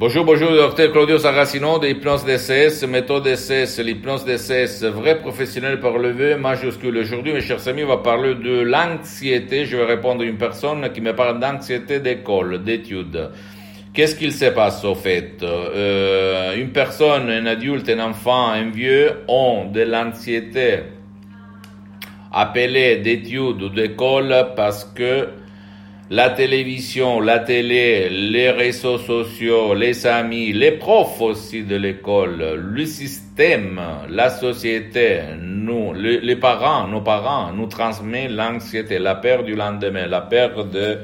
Bonjour, bonjour, docteur Claudio Saracino de Hypnose DCS, méthode DCS, l'hypnose DCS, vrai professionnel par le V majuscule. Aujourd'hui, mes chers amis, on va parler de l'anxiété. Je vais répondre à une personne qui me parle d'anxiété d'école, d'études. Qu'est-ce qu'il se passe au fait? Euh, Une personne, un adulte, un enfant, un vieux ont de l'anxiété appelée d'études ou d'école parce que la télévision, la télé, les réseaux sociaux, les amis, les profs aussi de l'école, le système, la société, nous, les, parents, nos parents, nous transmet l'anxiété, la peur du lendemain, la peur de,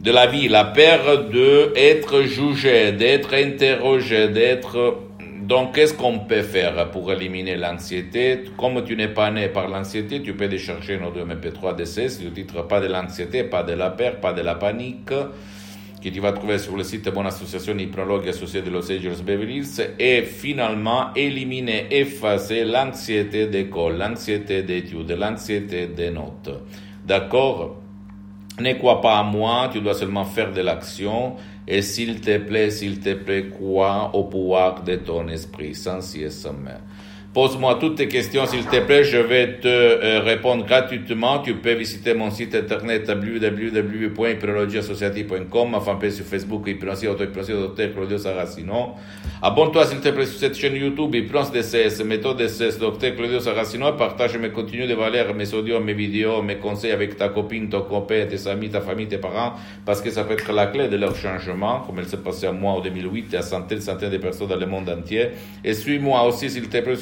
de la vie, la peur de être jugé, d'être interrogé, d'être donc, qu'est-ce qu'on peut faire pour éliminer l'anxiété? Comme tu n'es pas né par l'anxiété, tu peux décharger nos deux MP3 DC, le titre Pas de l'anxiété, pas de la peur, pas de la panique, que tu vas trouver sur le site Bonne Association Hypnologue Associée de Los Angeles Beverly Hills, et finalement éliminer, effacer l'anxiété d'école, l'anxiété d'études, l'anxiété des notes. D'accord? Ne crois pas à moi, tu dois seulement faire de l'action. Et s'il te plaît, s'il te plaît, crois au pouvoir de ton esprit, sans si Pose-moi toutes tes questions, s'il te plaît, je vais te euh, répondre gratuitement. Tu peux visiter mon site internet www.hypnologieassociative.com, ma fanpage sur Facebook, Hypnosie, auto-hypnosie, Dr. Claudio Saracino. Abonne-toi, s'il te plaît, sur cette chaîne YouTube, Hypnose DCS, méthode DCS, Dr. Claudio Saracino, partage mes contenus de valeur, mes audios, mes vidéos, mes conseils avec ta copine, ton copain, tes amis, ta famille, tes parents, parce que ça peut être la clé de leur changement, comme il s'est passé à moi en 2008 et à centaines, centaines de personnes dans le monde entier. Et suis-moi aussi, s'il te plaît,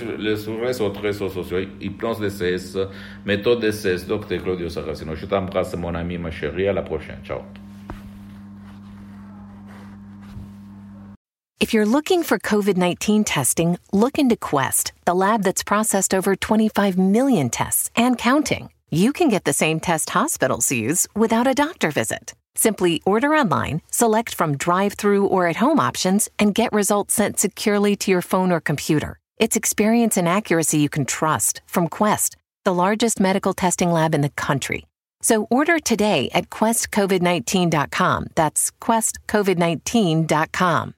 If you're looking for COVID 19 testing, look into Quest, the lab that's processed over 25 million tests and counting. You can get the same test hospitals use without a doctor visit. Simply order online, select from drive through or at home options, and get results sent securely to your phone or computer. It's experience and accuracy you can trust from Quest, the largest medical testing lab in the country. So order today at questcovid19.com. That's questcovid19.com.